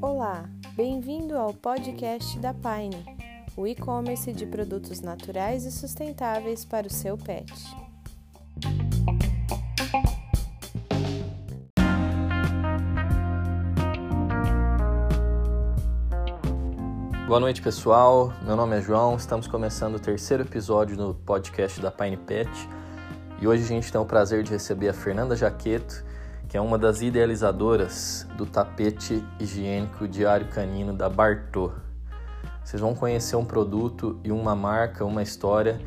Olá, bem-vindo ao podcast da Pine, o e-commerce de produtos naturais e sustentáveis para o seu pet. Boa noite, pessoal. Meu nome é João. Estamos começando o terceiro episódio do podcast da Pine Pet. E hoje a gente tem o prazer de receber a Fernanda Jaqueto, que é uma das idealizadoras do tapete higiênico diário canino da Bartô. Vocês vão conhecer um produto e uma marca, uma história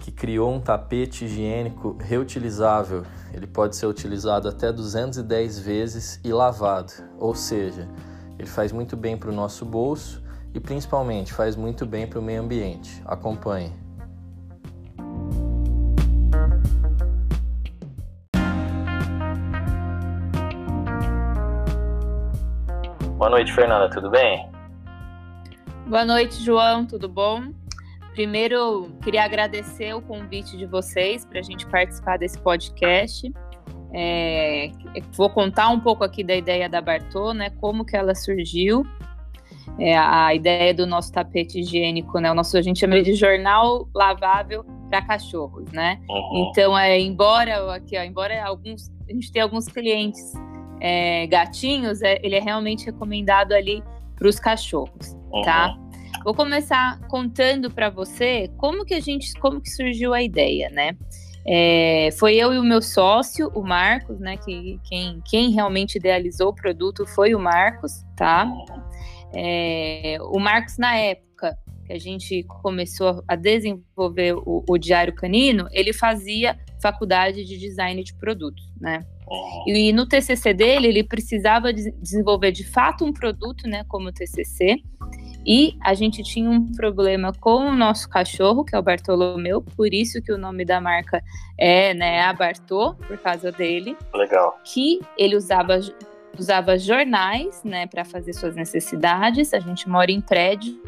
que criou um tapete higiênico reutilizável. Ele pode ser utilizado até 210 vezes e lavado, ou seja, ele faz muito bem para o nosso bolso e principalmente faz muito bem para o meio ambiente. Acompanhe. Boa noite, Fernanda, tudo bem? Boa noite, João, tudo bom? Primeiro, queria agradecer o convite de vocês para a gente participar desse podcast. É, vou contar um pouco aqui da ideia da Bartô, né? Como que ela surgiu é, a ideia do nosso tapete higiênico, né? O nosso a gente chama de jornal lavável para cachorros, né? Uhum. Então, é, embora aqui, ó, embora alguns a gente tem alguns clientes é, gatinhos, é, ele é realmente recomendado ali para os cachorros, uhum. tá? Vou começar contando para você como que a gente, como que surgiu a ideia, né? É, foi eu e o meu sócio, o Marcos, né? Que quem, quem realmente idealizou o produto foi o Marcos, tá? É, o Marcos, na época que a gente começou a desenvolver o, o Diário Canino, ele fazia faculdade de design de produtos, né? E, no TCC dele, ele precisava de desenvolver de fato um produto, né, como o TCC, e a gente tinha um problema com o nosso cachorro, que é o Bartolomeu, por isso que o nome da marca é, né, a Bartô, por causa dele. Legal. Que ele usava usava jornais, né, para fazer suas necessidades. A gente mora em prédio,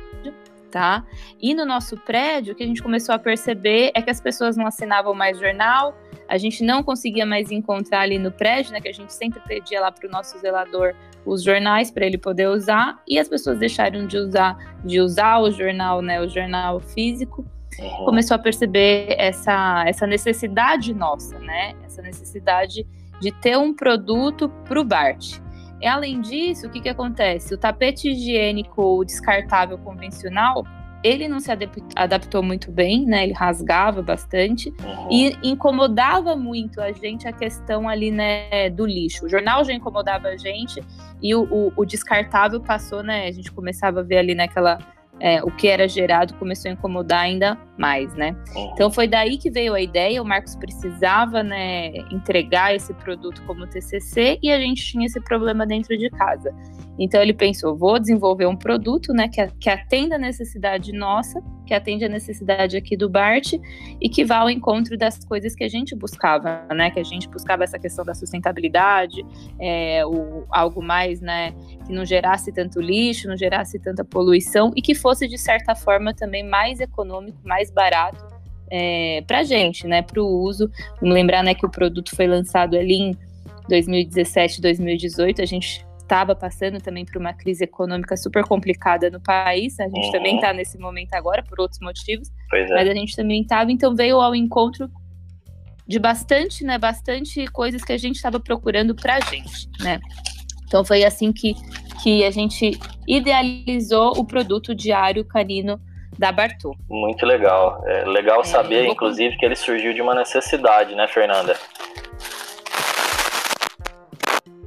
tá? E no nosso prédio, o que a gente começou a perceber é que as pessoas não assinavam mais jornal, a gente não conseguia mais encontrar ali no prédio, né, que a gente sempre pedia lá para o nosso zelador os jornais para ele poder usar, e as pessoas deixaram de usar de usar o jornal, né, o jornal físico. Uhum. Começou a perceber essa essa necessidade nossa, né? Essa necessidade de ter um produto para o BART. E, além disso, o que, que acontece? O tapete higiênico descartável convencional, ele não se adaptou muito bem, né? Ele rasgava bastante e incomodava muito a gente a questão ali, né, do lixo. O jornal já incomodava a gente e o, o, o descartável passou, né? A gente começava a ver ali naquela é, o que era gerado começou a incomodar ainda mais, né? Então foi daí que veio a ideia. O Marcos precisava, né, entregar esse produto como TCC e a gente tinha esse problema dentro de casa. Então ele pensou, vou desenvolver um produto, né, que, que atenda a necessidade nossa, que atende a necessidade aqui do Bart e que vá ao encontro das coisas que a gente buscava, né, que a gente buscava essa questão da sustentabilidade, é, o, algo mais, né, que não gerasse tanto lixo, não gerasse tanta poluição e que fosse de certa forma também mais econômico, mais barato é, para gente, né, para o uso. Vamos lembrar, né, que o produto foi lançado ali em 2017, 2018. A gente estava passando também por uma crise econômica super complicada no país. A gente uhum. também está nesse momento agora, por outros motivos. É. Mas a gente também estava, então veio ao encontro de bastante, né? Bastante coisas que a gente estava procurando para a gente, né? Então foi assim que, que a gente idealizou o produto diário canino da Bartô. Muito legal. É legal é, saber, inclusive, que ele surgiu de uma necessidade, né, Fernanda?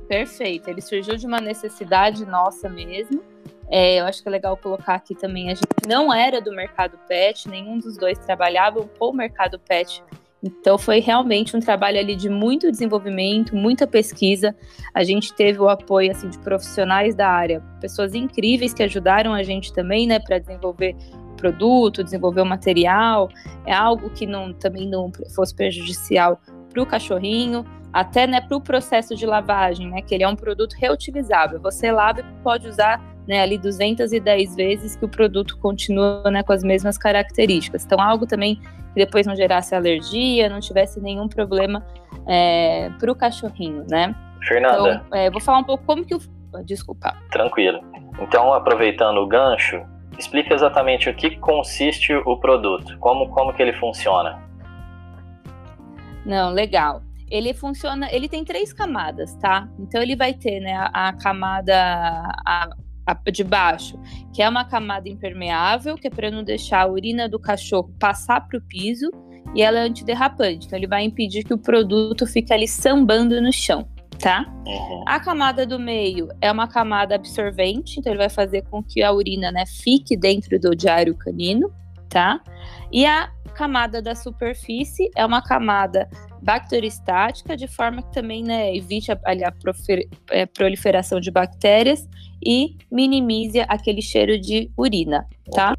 Perfeito. Ele surgiu de uma necessidade nossa mesmo. É, eu acho que é legal colocar aqui também, a gente não era do mercado pet, nenhum dos dois trabalhavam com o mercado pet. Então foi realmente um trabalho ali de muito desenvolvimento, muita pesquisa. A gente teve o apoio assim de profissionais da área, pessoas incríveis que ajudaram a gente também, né, para desenvolver produto, desenvolver o material. É algo que não também não fosse prejudicial para o cachorrinho até né, para o processo de lavagem, né, que ele é um produto reutilizável. Você lava e pode usar né, ali 210 vezes que o produto continua né, com as mesmas características. Então, algo também que depois não gerasse alergia, não tivesse nenhum problema é, para o cachorrinho, né? Fernanda. Então, é, vou falar um pouco como que o. Desculpa. Tranquilo. Então, aproveitando o gancho, explica exatamente o que consiste o produto, como, como que ele funciona. Não, legal. Ele funciona, ele tem três camadas, tá? Então ele vai ter, né, a, a camada a, a, de baixo, que é uma camada impermeável, que é para não deixar a urina do cachorro passar para o piso, e ela é antiderrapante, então ele vai impedir que o produto fique ali sambando no chão tá? Uhum. A camada do meio é uma camada absorvente, então ele vai fazer com que a urina, né, fique dentro do diário canino, tá? E a camada da superfície é uma camada bacteriostática, de forma que também né, evite a, a, é, proliferação de bactérias e minimize aquele cheiro de urina, tá?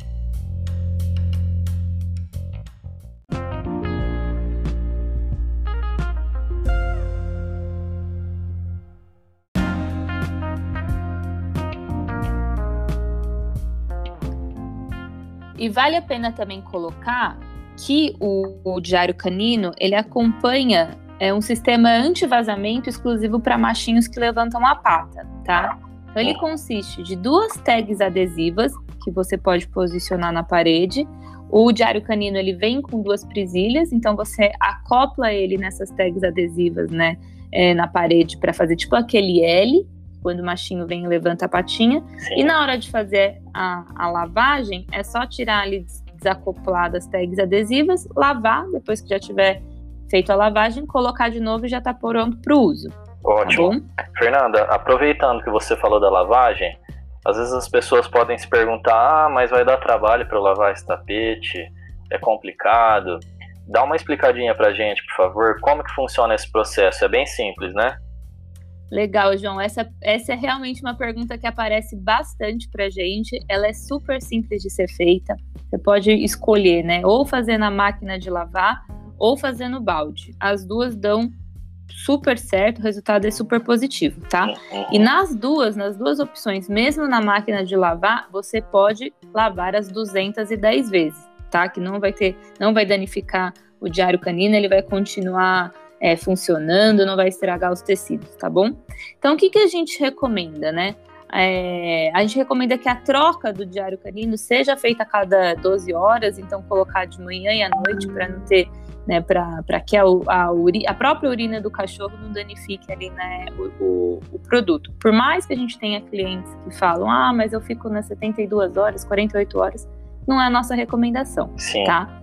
E vale a pena também colocar que o, o diário canino ele acompanha é, um sistema anti-vazamento exclusivo para machinhos que levantam a pata, tá? Então ele consiste de duas tags adesivas que você pode posicionar na parede. O diário canino ele vem com duas presilhas, então você acopla ele nessas tags adesivas, né, é, na parede para fazer tipo aquele L quando o machinho vem e levanta a patinha. Sim. E na hora de fazer a, a lavagem, é só tirar ali desacopladas as tags adesivas, lavar, depois que já tiver feito a lavagem, colocar de novo e já está pronto para o uso. Ótimo. Tá Fernanda, aproveitando que você falou da lavagem, às vezes as pessoas podem se perguntar: ah, mas vai dar trabalho para eu lavar esse tapete? É complicado. Dá uma explicadinha para gente, por favor, como que funciona esse processo? É bem simples, né? Legal, João. Essa, essa é realmente uma pergunta que aparece bastante para gente. Ela é super simples de ser feita. Você pode escolher, né? Ou fazer na máquina de lavar ou fazer no balde. As duas dão super certo, o resultado é super positivo, tá? E nas duas, nas duas opções, mesmo na máquina de lavar, você pode lavar as 210 vezes, tá? Que não vai ter, não vai danificar o diário canino, ele vai continuar é, funcionando, não vai estragar os tecidos, tá bom? Então, o que, que a gente recomenda, né? É, a gente recomenda que a troca do diário canino seja feita a cada 12 horas, então colocar de manhã e à noite para não ter, né, para que a, a, a, própria urina do cachorro não danifique ali, né, o, o, o, produto. Por mais que a gente tenha clientes que falam, ah, mas eu fico nas 72 horas, 48 horas, não é a nossa recomendação, Sim. tá?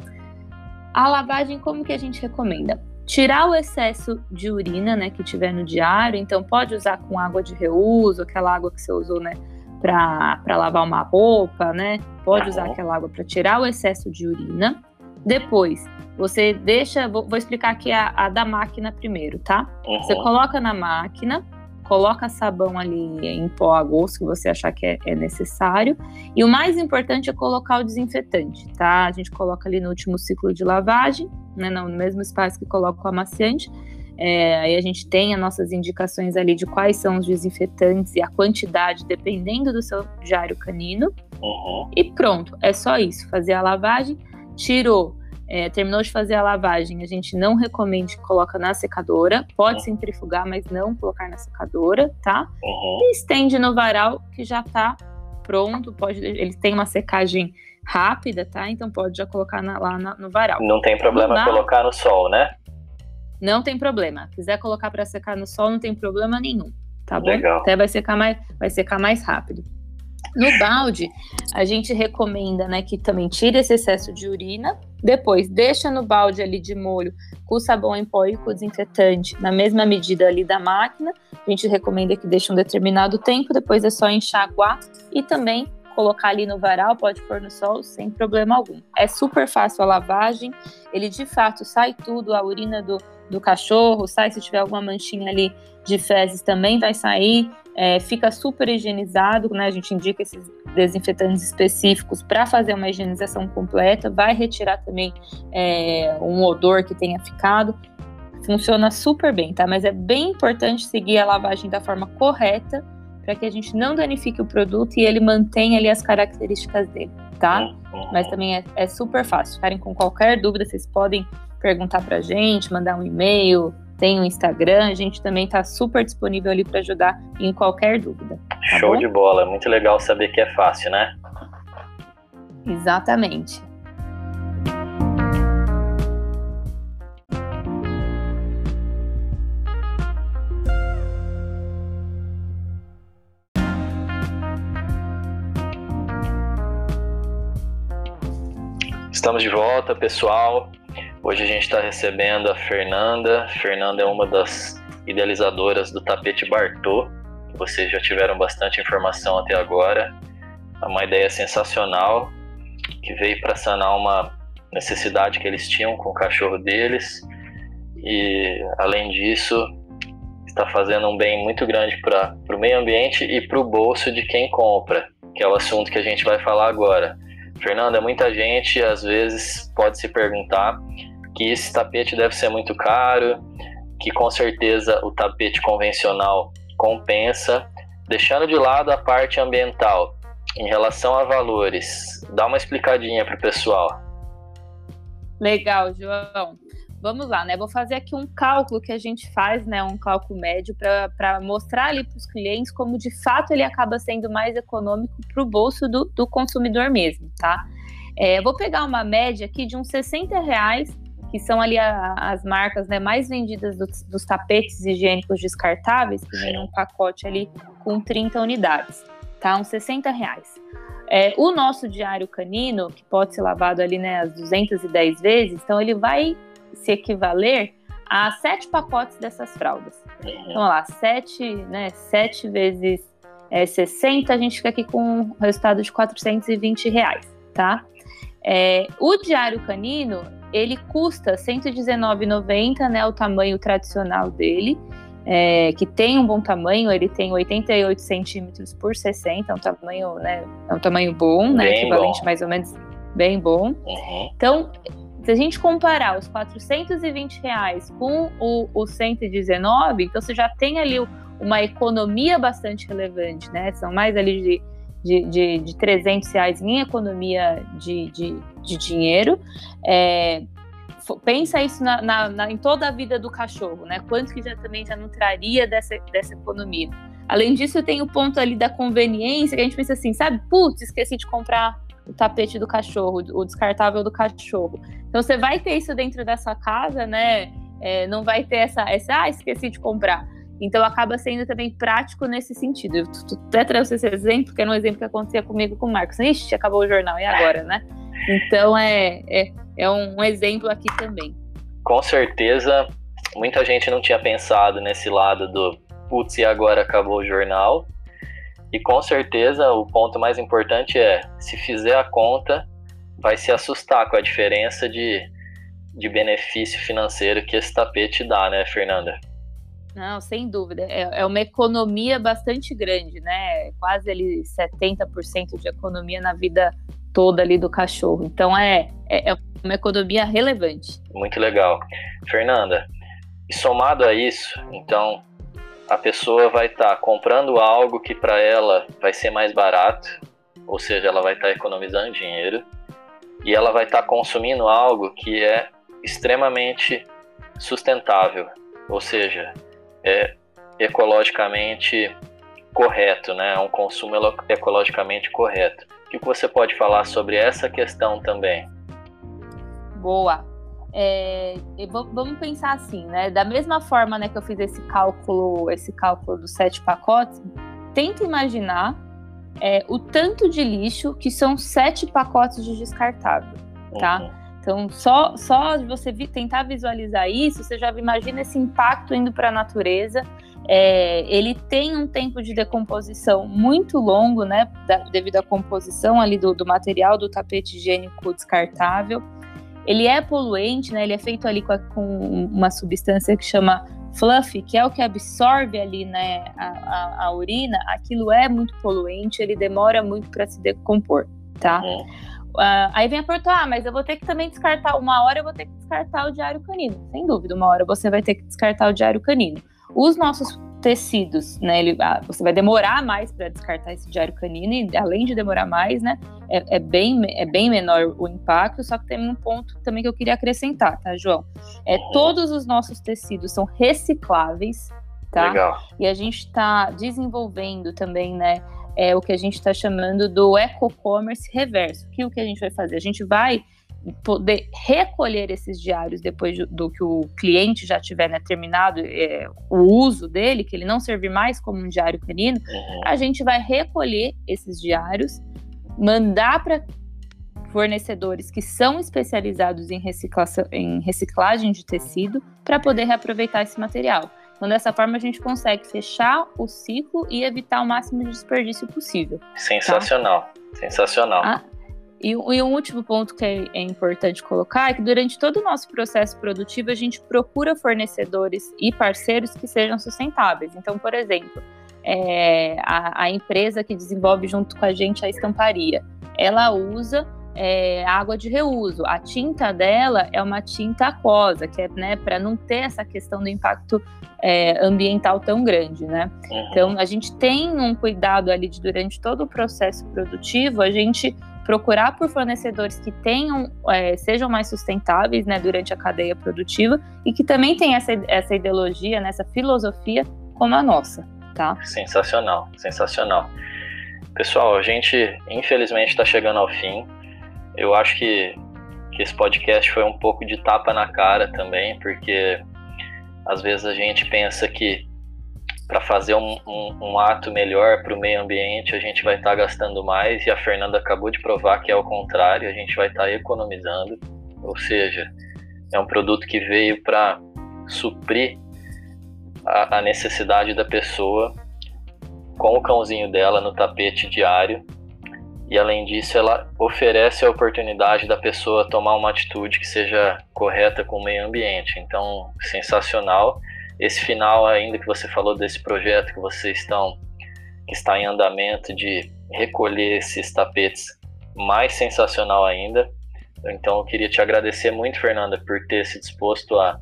A lavagem, como que a gente recomenda? tirar o excesso de urina, né, que tiver no diário. Então, pode usar com água de reuso, aquela água que você usou, né, para lavar uma roupa, né? Pode usar aquela água para tirar o excesso de urina. Depois, você deixa, vou, vou explicar aqui a, a, da máquina primeiro, tá? Uhum. Você coloca na máquina, coloca sabão ali em pó a gosto que você achar que é, é, necessário. E o mais importante é colocar o desinfetante, tá? A gente coloca ali no último ciclo de lavagem, né, no mesmo espaço que coloca o amaciante. É, aí a gente tem as nossas indicações ali de quais são os desinfetantes e a quantidade, dependendo do seu diário canino. Uhum. E pronto, é só isso. Fazer a lavagem, tirou é, terminou de fazer a lavagem, a gente não recomenda que coloca na secadora. Pode uhum. centrifugar, mas não colocar na secadora, tá? Uhum. E estende no varal que já tá pronto. Pode, ele tem uma secagem rápida, tá? Então pode já colocar na, lá na, no varal. Não tem problema não colocar no sol, né? Não tem problema. Quiser colocar para secar no sol, não tem problema nenhum, tá bom? Legal. Até vai secar mais, vai secar mais rápido. No balde, a gente recomenda, né, que também tire esse excesso de urina. Depois, deixa no balde ali de molho com sabão em pó e com desinfetante na mesma medida ali da máquina. A gente recomenda que deixe um determinado tempo. Depois é só enxaguar e também colocar ali no varal, pode pôr no sol sem problema algum. É super fácil a lavagem. Ele de fato sai tudo, a urina do, do cachorro sai. Se tiver alguma manchinha ali de fezes também vai sair é, fica super higienizado, né? A gente indica esses desinfetantes específicos para fazer uma higienização completa, vai retirar também é, um odor que tenha ficado. Funciona super bem, tá? Mas é bem importante seguir a lavagem da forma correta para que a gente não danifique o produto e ele mantenha ali as características dele, tá? Mas também é, é super fácil. Ficarem com qualquer dúvida, vocês podem perguntar para a gente, mandar um e-mail, tem o Instagram, a gente também está super disponível ali para ajudar em qualquer dúvida. Tá Show bom? de bola, muito legal saber que é fácil, né? Exatamente. Estamos de volta, pessoal. Hoje a gente está recebendo a Fernanda. Fernanda é uma das idealizadoras do tapete Bartô. Vocês já tiveram bastante informação até agora. É uma ideia sensacional que veio para sanar uma necessidade que eles tinham com o cachorro deles e, além disso, está fazendo um bem muito grande para o meio ambiente e para o bolso de quem compra, que é o assunto que a gente vai falar agora. Fernanda, muita gente às vezes pode se perguntar que esse tapete deve ser muito caro, que com certeza o tapete convencional compensa, deixando de lado a parte ambiental. Em relação a valores, dá uma explicadinha para o pessoal. Legal, João. Vamos lá, né? Vou fazer aqui um cálculo que a gente faz, né? Um cálculo médio para mostrar ali para os clientes como de fato ele acaba sendo mais econômico para o bolso do, do, consumidor mesmo, tá? É, vou pegar uma média aqui de uns 60 reais, que são ali a, as marcas né, mais vendidas do, dos tapetes higiênicos descartáveis, que vem num pacote ali com 30 unidades, tá? Uns 60 reais. É, o nosso diário canino, que pode ser lavado ali né, as 210 vezes, então ele vai se equivaler a sete pacotes dessas fraldas. Então, lá, sete, né, sete vezes é, 60, a gente fica aqui com um resultado de 420 reais, tá? É, o diário canino, ele custa R$ 119,90, né, o tamanho tradicional dele, é, que tem um bom tamanho, ele tem 88 centímetros por 60, é um tamanho, né, é um tamanho bom, né, bem equivalente bom. mais ou menos bem bom. Uhum. Então, se a gente comparar os 420 reais com o, o 119, então você já tem ali uma economia bastante relevante, né? São mais ali de, de, de, de 300 reais em economia de, de, de dinheiro. É, pensa isso na, na, na, em toda a vida do cachorro, né? Quanto que já também já não traria dessa, dessa economia. Além disso, tem o ponto ali da conveniência, que a gente pensa assim, sabe? Putz, esqueci de comprar o tapete do cachorro, o descartável do cachorro. Então você vai ter isso dentro da sua casa, né? É, não vai ter essa, essa, ah, esqueci de comprar. Então acaba sendo também prático nesse sentido. Eu até trouxe esse exemplo, porque era um exemplo que acontecia comigo com o Marcos. Ixi, acabou o jornal, e agora, né? Então é, é, é um exemplo aqui também. Com certeza, muita gente não tinha pensado nesse lado do putz, e agora acabou o jornal. E com certeza o ponto mais importante é, se fizer a conta, vai se assustar com a diferença de, de benefício financeiro que esse tapete dá, né, Fernanda? Não, sem dúvida. É, é uma economia bastante grande, né? Quase ali 70% de economia na vida toda ali do cachorro. Então é, é, é uma economia relevante. Muito legal. Fernanda, somado a isso, então a pessoa vai estar tá comprando algo que para ela vai ser mais barato, ou seja, ela vai estar tá economizando dinheiro, e ela vai estar tá consumindo algo que é extremamente sustentável, ou seja, é ecologicamente correto, né? É um consumo ecologicamente correto. O que você pode falar sobre essa questão também? Boa. É, vamos pensar assim, né? Da mesma forma né, que eu fiz esse cálculo, esse cálculo dos sete pacotes, tenta imaginar é, o tanto de lixo que são sete pacotes de descartável, tá? Uhum. Então, só, só você vi, tentar visualizar isso, você já imagina esse impacto indo para a natureza. É, ele tem um tempo de decomposição muito longo, né? Da, devido à composição ali do, do material do tapete higiênico descartável. Ele é poluente, né? Ele é feito ali com, a, com uma substância que chama fluff, que é o que absorve ali, né, a, a, a urina. Aquilo é muito poluente, ele demora muito para se decompor, tá? Uh, aí vem a pergunta, ah, mas eu vou ter que também descartar, uma hora eu vou ter que descartar o diário canino. Sem dúvida, uma hora você vai ter que descartar o diário canino. Os nossos tecidos, né? Ele, ah, você vai demorar mais para descartar esse diário canino e além de demorar mais, né? É, é, bem, é bem menor o impacto, só que tem um ponto também que eu queria acrescentar, tá, João? É, todos os nossos tecidos são recicláveis, tá? Legal. E a gente está desenvolvendo também, né? É o que a gente está chamando do eco-commerce reverso. Que o que a gente vai fazer? A gente vai poder recolher esses diários depois do que o cliente já tiver né, terminado é, o uso dele, que ele não servir mais como um diário canino, uhum. a gente vai recolher esses diários, mandar para fornecedores que são especializados em, em reciclagem de tecido para poder reaproveitar esse material. Então, dessa forma, a gente consegue fechar o ciclo e evitar o máximo de desperdício possível. Sensacional, tá? sensacional. Ah, e, e, um último ponto que é, é, importante colocar é que durante todo o nosso processo produtivo a gente procura fornecedores e parceiros que sejam sustentáveis. Então, por exemplo, é, a, a, empresa que desenvolve junto com a gente a estamparia, ela usa é, água de reuso. A tinta dela é uma tinta aquosa, que é né, para não ter essa questão do impacto é, ambiental tão grande, né? Uhum. Então a gente tem um cuidado ali de durante todo o processo produtivo, a gente procurar por fornecedores que tenham, é, sejam mais sustentáveis né, durante a cadeia produtiva e que também tenham essa, essa ideologia, né, essa filosofia como a nossa. Tá? Sensacional, sensacional. Pessoal, a gente infelizmente está chegando ao fim. Eu acho que, que esse podcast foi um pouco de tapa na cara também, porque às vezes a gente pensa que para fazer um, um, um, ato melhor para o meio ambiente, a gente vai estar tá gastando mais, e a Fernanda acabou de provar que é o contrário, a gente vai estar tá economizando, ou seja, é um produto que veio para suprir a, a necessidade da pessoa com o cãozinho dela no tapete diário, e além disso, ela oferece a oportunidade da pessoa tomar uma atitude que seja correta com o meio ambiente. Então, sensacional esse final ainda que você falou desse projeto que vocês estão que está em andamento de recolher esses tapetes mais sensacional ainda. Então eu queria te agradecer muito, Fernanda, por ter se disposto a,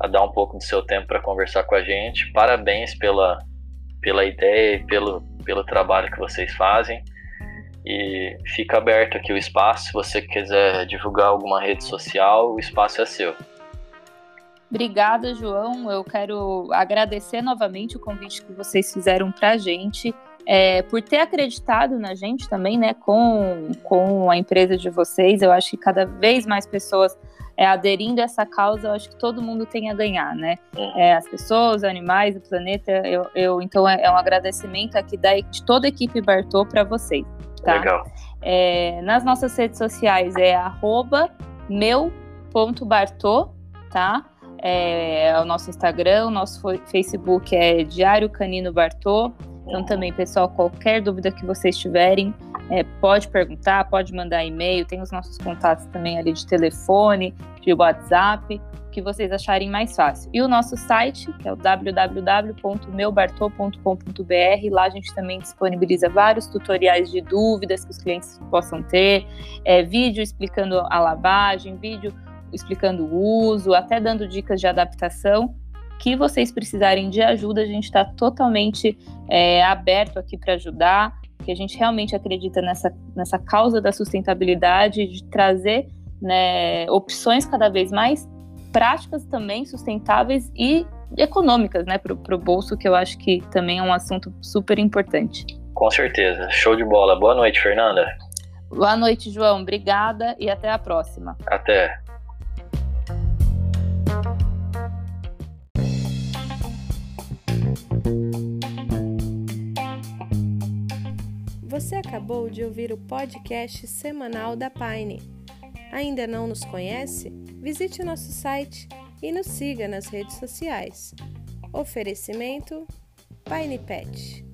a dar um pouco do seu tempo para conversar com a gente. Parabéns pela, pela ideia e pelo, pelo trabalho que vocês fazem. E fica aberto aqui o espaço. Se você quiser divulgar alguma rede social, o espaço é seu. Obrigada, João. Eu quero agradecer novamente o convite que vocês fizeram para a gente, é, por ter acreditado na gente também, né, com, com a empresa de vocês. Eu acho que cada vez mais pessoas é, aderindo a essa causa, eu acho que todo mundo tem a ganhar, né? É, as pessoas, os animais, o planeta. Eu, eu então é, é, um agradecimento aqui da, de toda a equipe Bartô para vocês. Tá? Legal. É, nas nossas redes sociais é meu.bartô, tá? É, é o nosso Instagram, o nosso Facebook é Diário Canino Bartô. Então também, pessoal, qualquer dúvida que vocês tiverem, é, pode perguntar, pode mandar e-mail, tem os nossos contatos também ali de telefone, de WhatsApp, que vocês acharem mais fácil. E o nosso site, que é o www.meubartô.com.br, lá a gente também disponibiliza vários tutoriais de dúvidas que os clientes possam ter, é, vídeo explicando a lavagem, vídeo explicando o uso, até dando dicas de adaptação. Que vocês precisarem de ajuda, a gente está totalmente é, aberto aqui para ajudar, que a gente realmente acredita nessa, nessa causa da sustentabilidade, de trazer né, opções cada vez mais práticas também, sustentáveis e econômicas né, para o bolso, que eu acho que também é um assunto super importante. Com certeza. Show de bola. Boa noite, Fernanda. Boa noite, João. Obrigada e até a próxima. Até. Você acabou de ouvir o podcast semanal da Pine. Ainda não nos conhece? Visite o nosso site e nos siga nas redes sociais. Oferecimento Pine Pet.